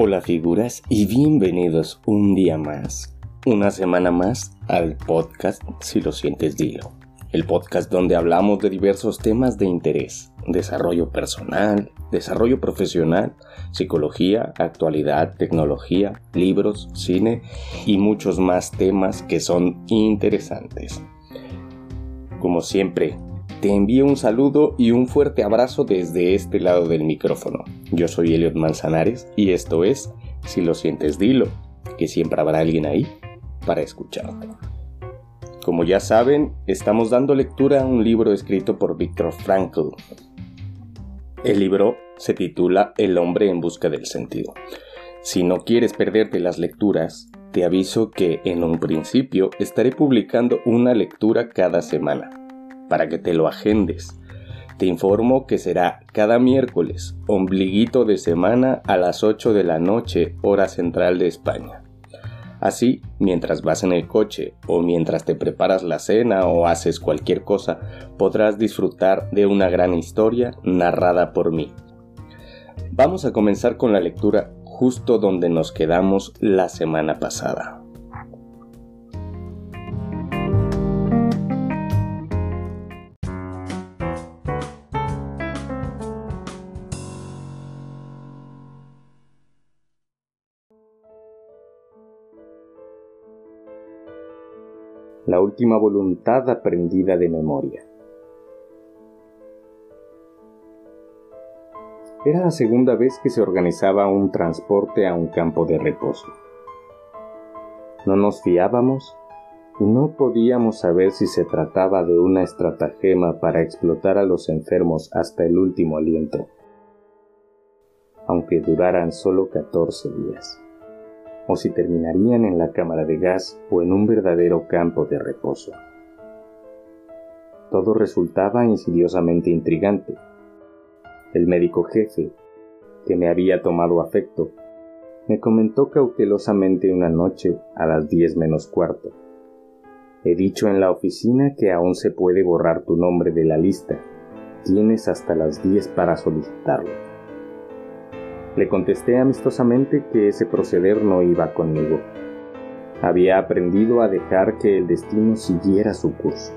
Hola figuras y bienvenidos un día más, una semana más al podcast Si lo sientes dilo. El podcast donde hablamos de diversos temas de interés, desarrollo personal, desarrollo profesional, psicología, actualidad, tecnología, libros, cine y muchos más temas que son interesantes. Como siempre, te envío un saludo y un fuerte abrazo desde este lado del micrófono. Yo soy Eliot Manzanares y esto es Si lo sientes dilo, que siempre habrá alguien ahí para escucharte. Como ya saben, estamos dando lectura a un libro escrito por Viktor Frankl. El libro se titula El hombre en busca del sentido. Si no quieres perderte las lecturas, te aviso que en un principio estaré publicando una lectura cada semana para que te lo agendes. Te informo que será cada miércoles, ombliguito de semana a las 8 de la noche, hora central de España. Así, mientras vas en el coche o mientras te preparas la cena o haces cualquier cosa, podrás disfrutar de una gran historia narrada por mí. Vamos a comenzar con la lectura justo donde nos quedamos la semana pasada. La última voluntad aprendida de memoria. Era la segunda vez que se organizaba un transporte a un campo de reposo. No nos fiábamos y no podíamos saber si se trataba de una estratagema para explotar a los enfermos hasta el último aliento, aunque duraran solo 14 días o si terminarían en la cámara de gas o en un verdadero campo de reposo. Todo resultaba insidiosamente intrigante. El médico jefe, que me había tomado afecto, me comentó cautelosamente una noche a las diez menos cuarto. He dicho en la oficina que aún se puede borrar tu nombre de la lista. Tienes hasta las diez para solicitarlo. Le contesté amistosamente que ese proceder no iba conmigo. Había aprendido a dejar que el destino siguiera su curso.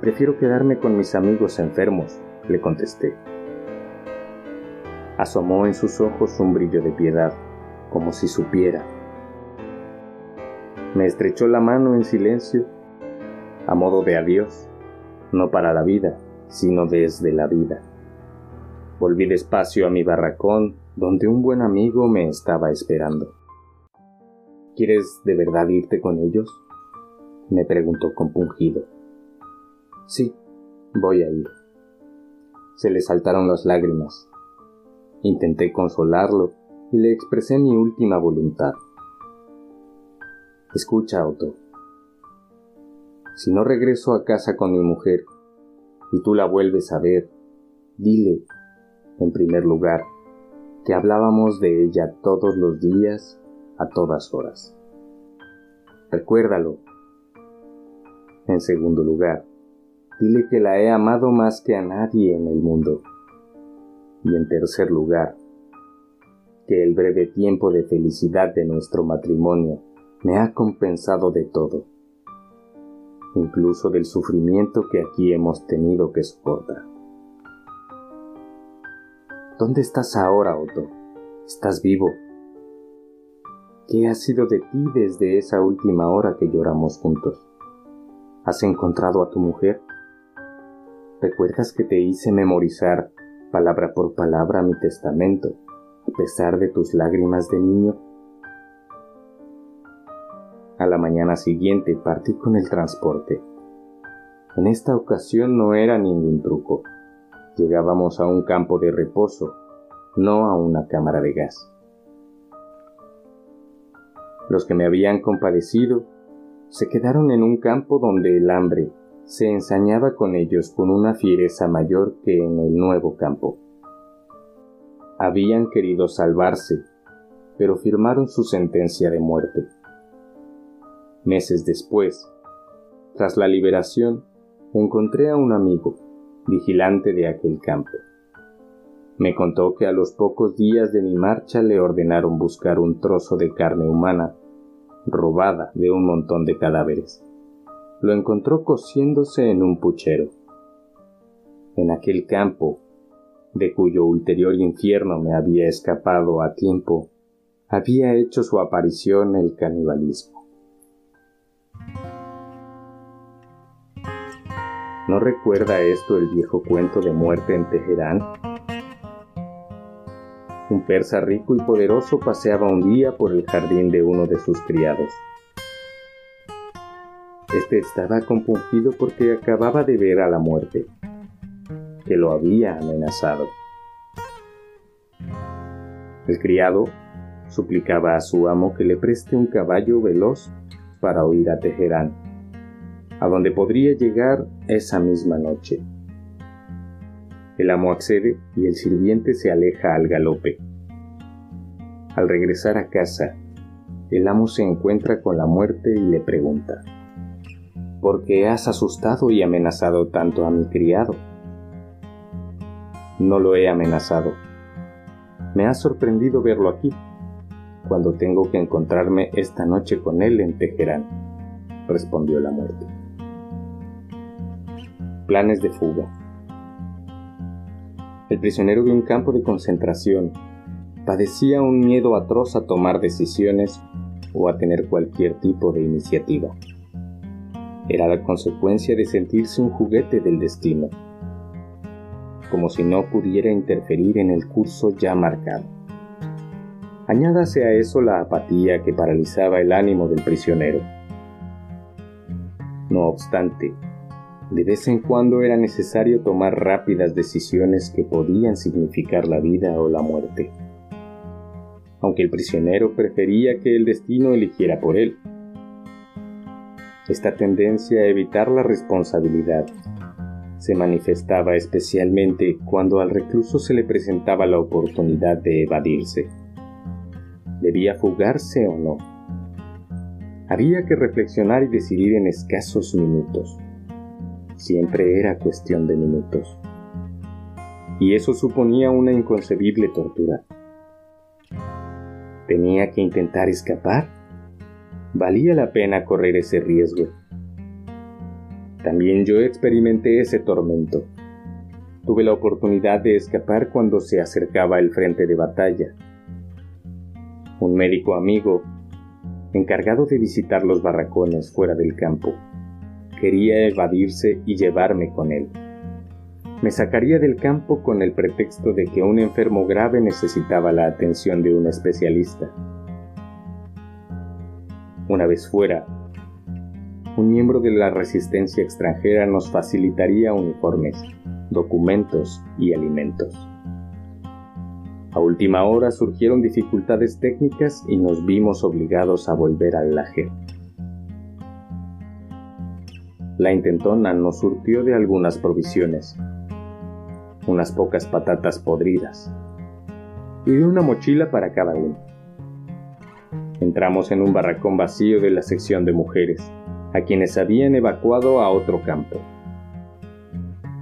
Prefiero quedarme con mis amigos enfermos, le contesté. Asomó en sus ojos un brillo de piedad, como si supiera. Me estrechó la mano en silencio, a modo de adiós, no para la vida, sino desde la vida. Volví despacio a mi barracón, donde un buen amigo me estaba esperando. ¿Quieres de verdad irte con ellos? me preguntó compungido. Sí, voy a ir. Se le saltaron las lágrimas. Intenté consolarlo y le expresé mi última voluntad. Escucha, Otto. Si no regreso a casa con mi mujer y tú la vuelves a ver, dile en primer lugar, que hablábamos de ella todos los días, a todas horas. Recuérdalo. En segundo lugar, dile que la he amado más que a nadie en el mundo. Y en tercer lugar, que el breve tiempo de felicidad de nuestro matrimonio me ha compensado de todo, incluso del sufrimiento que aquí hemos tenido que soportar. ¿Dónde estás ahora, Otto? ¿Estás vivo? ¿Qué ha sido de ti desde esa última hora que lloramos juntos? ¿Has encontrado a tu mujer? ¿Recuerdas que te hice memorizar palabra por palabra mi testamento, a pesar de tus lágrimas de niño? A la mañana siguiente partí con el transporte. En esta ocasión no era ningún truco. Llegábamos a un campo de reposo, no a una cámara de gas. Los que me habían compadecido se quedaron en un campo donde el hambre se ensañaba con ellos con una fiereza mayor que en el nuevo campo. Habían querido salvarse, pero firmaron su sentencia de muerte. Meses después, tras la liberación, encontré a un amigo vigilante de aquel campo. Me contó que a los pocos días de mi marcha le ordenaron buscar un trozo de carne humana, robada de un montón de cadáveres. Lo encontró cociéndose en un puchero. En aquel campo, de cuyo ulterior infierno me había escapado a tiempo, había hecho su aparición el canibalismo. ¿No recuerda esto el viejo cuento de muerte en Teherán? Un persa rico y poderoso paseaba un día por el jardín de uno de sus criados. Este estaba compungido porque acababa de ver a la muerte, que lo había amenazado. El criado suplicaba a su amo que le preste un caballo veloz para huir a Teherán, a donde podría llegar esa misma noche. El amo accede y el sirviente se aleja al galope. Al regresar a casa, el amo se encuentra con la muerte y le pregunta, ¿por qué has asustado y amenazado tanto a mi criado? No lo he amenazado. Me ha sorprendido verlo aquí, cuando tengo que encontrarme esta noche con él en Teherán, respondió la muerte. Planes de fuga. El prisionero de un campo de concentración padecía un miedo atroz a tomar decisiones o a tener cualquier tipo de iniciativa. Era la consecuencia de sentirse un juguete del destino, como si no pudiera interferir en el curso ya marcado. Añádase a eso la apatía que paralizaba el ánimo del prisionero. No obstante, de vez en cuando era necesario tomar rápidas decisiones que podían significar la vida o la muerte. Aunque el prisionero prefería que el destino eligiera por él. Esta tendencia a evitar la responsabilidad se manifestaba especialmente cuando al recluso se le presentaba la oportunidad de evadirse debía fugarse o no. Había que reflexionar y decidir en escasos minutos. Siempre era cuestión de minutos. Y eso suponía una inconcebible tortura. ¿Tenía que intentar escapar? ¿Valía la pena correr ese riesgo? También yo experimenté ese tormento. Tuve la oportunidad de escapar cuando se acercaba el frente de batalla un médico amigo, encargado de visitar los barracones fuera del campo. Quería evadirse y llevarme con él. Me sacaría del campo con el pretexto de que un enfermo grave necesitaba la atención de un especialista. Una vez fuera, un miembro de la resistencia extranjera nos facilitaría uniformes, documentos y alimentos. A última hora surgieron dificultades técnicas y nos vimos obligados a volver al laje. La intentona nos surtió de algunas provisiones, unas pocas patatas podridas y una mochila para cada uno. Entramos en un barracón vacío de la sección de mujeres, a quienes habían evacuado a otro campo.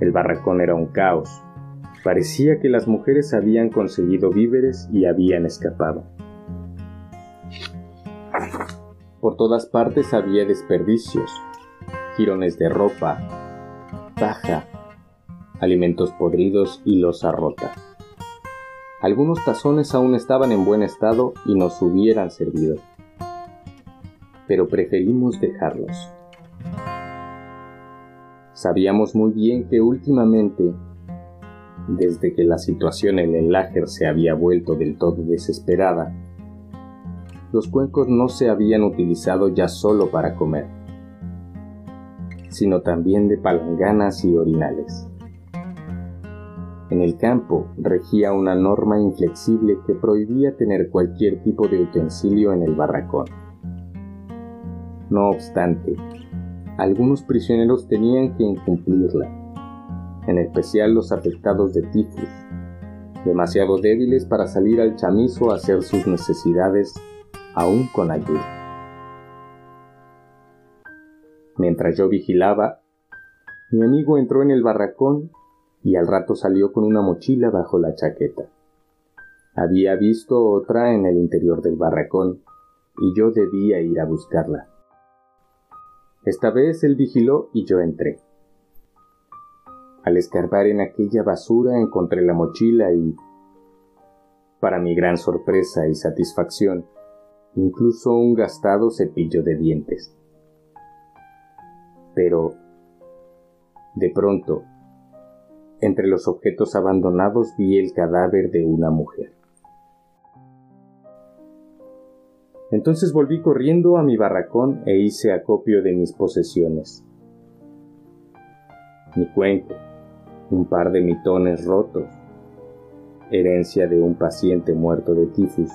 El barracón era un caos, Parecía que las mujeres habían conseguido víveres y habían escapado. Por todas partes había desperdicios, jirones de ropa, paja, alimentos podridos y losa rota. Algunos tazones aún estaban en buen estado y nos hubieran servido, pero preferimos dejarlos. Sabíamos muy bien que últimamente desde que la situación en el láger se había vuelto del todo desesperada. Los cuencos no se habían utilizado ya solo para comer, sino también de palanganas y orinales. En el campo regía una norma inflexible que prohibía tener cualquier tipo de utensilio en el barracón. No obstante, algunos prisioneros tenían que incumplirla en especial los afectados de tifus, demasiado débiles para salir al chamizo a hacer sus necesidades aún con ayuda. Mientras yo vigilaba, mi amigo entró en el barracón y al rato salió con una mochila bajo la chaqueta. Había visto otra en el interior del barracón y yo debía ir a buscarla. Esta vez él vigiló y yo entré. Al escarbar en aquella basura encontré la mochila y, para mi gran sorpresa y satisfacción, incluso un gastado cepillo de dientes. Pero, de pronto, entre los objetos abandonados vi el cadáver de una mujer. Entonces volví corriendo a mi barracón e hice acopio de mis posesiones. Mi cuenco, un par de mitones rotos, herencia de un paciente muerto de tifus,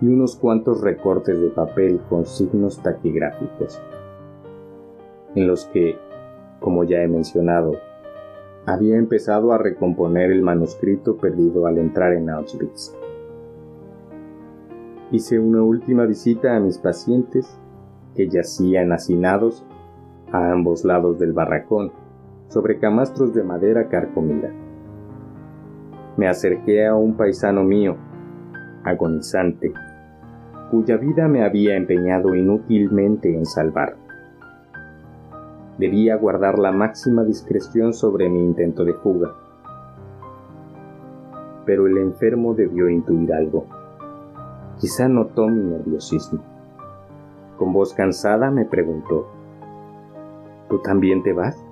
y unos cuantos recortes de papel con signos taquigráficos, en los que, como ya he mencionado, había empezado a recomponer el manuscrito perdido al entrar en Auschwitz. Hice una última visita a mis pacientes que yacían hacinados a ambos lados del barracón, sobre camastros de madera carcomida. Me acerqué a un paisano mío, agonizante, cuya vida me había empeñado inútilmente en salvar. Debía guardar la máxima discreción sobre mi intento de fuga. Pero el enfermo debió intuir algo. Quizá notó mi nerviosismo. Con voz cansada me preguntó, ¿Tú también te vas?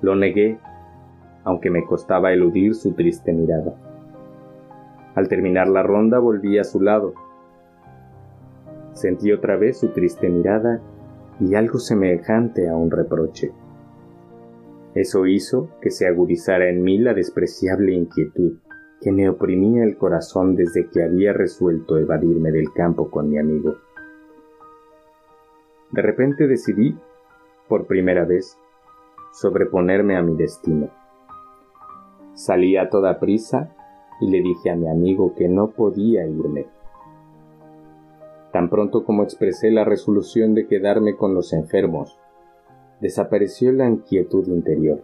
Lo negué, aunque me costaba eludir su triste mirada. Al terminar la ronda volví a su lado Sentí otra vez su triste mirada y algo semejante a un reproche. Eso hizo que se agudizara en mí la despreciable inquietud que me oprimía el corazón desde que había resuelto evadirme del campo con mi amigo. De repente decidí, por primera vez, sobreponerme a mi destino. Salí a toda prisa y le dije a mi amigo que no podía irme Tan pronto como expresé la resolución de quedarme con los enfermos, desapareció la inquietud interior.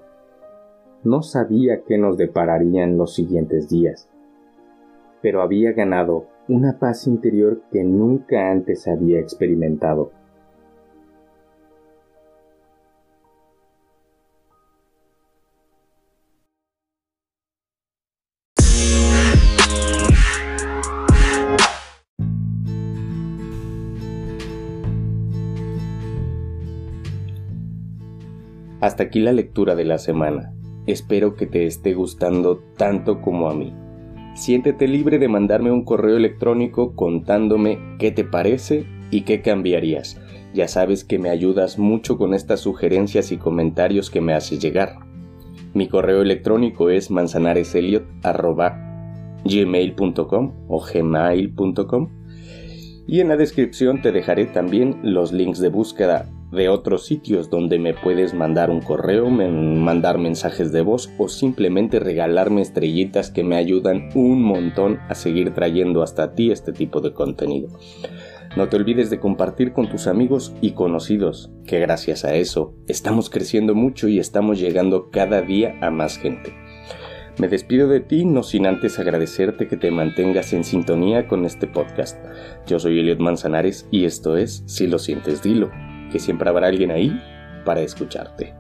No sabía qué nos depararían los siguientes días, pero había ganado una paz interior que nunca antes había experimentado. Hasta aquí la lectura de la semana. Espero que te esté gustando tanto como a mí. Siéntete libre de mandarme un correo electrónico contándome qué te parece y qué cambiarías. Ya sabes que me ayudas mucho con estas sugerencias y comentarios que me haces llegar. Mi correo electrónico es manzanareseliot.gmail.com o gmail.com y en la descripción te dejaré también los links de búsqueda de otros sitios donde me puedes mandar un correo, mandar mensajes de voz o simplemente regalarme estrellitas que me ayudan un montón a seguir trayendo hasta ti este tipo de contenido. No te olvides de compartir con tus amigos y conocidos, que gracias a eso estamos creciendo mucho y estamos llegando cada día a más gente. Me despido de ti no sin antes agradecerte que te mantengas en sintonía con este podcast. Yo soy Eliot Manzanares y esto es Si lo sientes, dilo que siempre habrá alguien ahí para escucharte.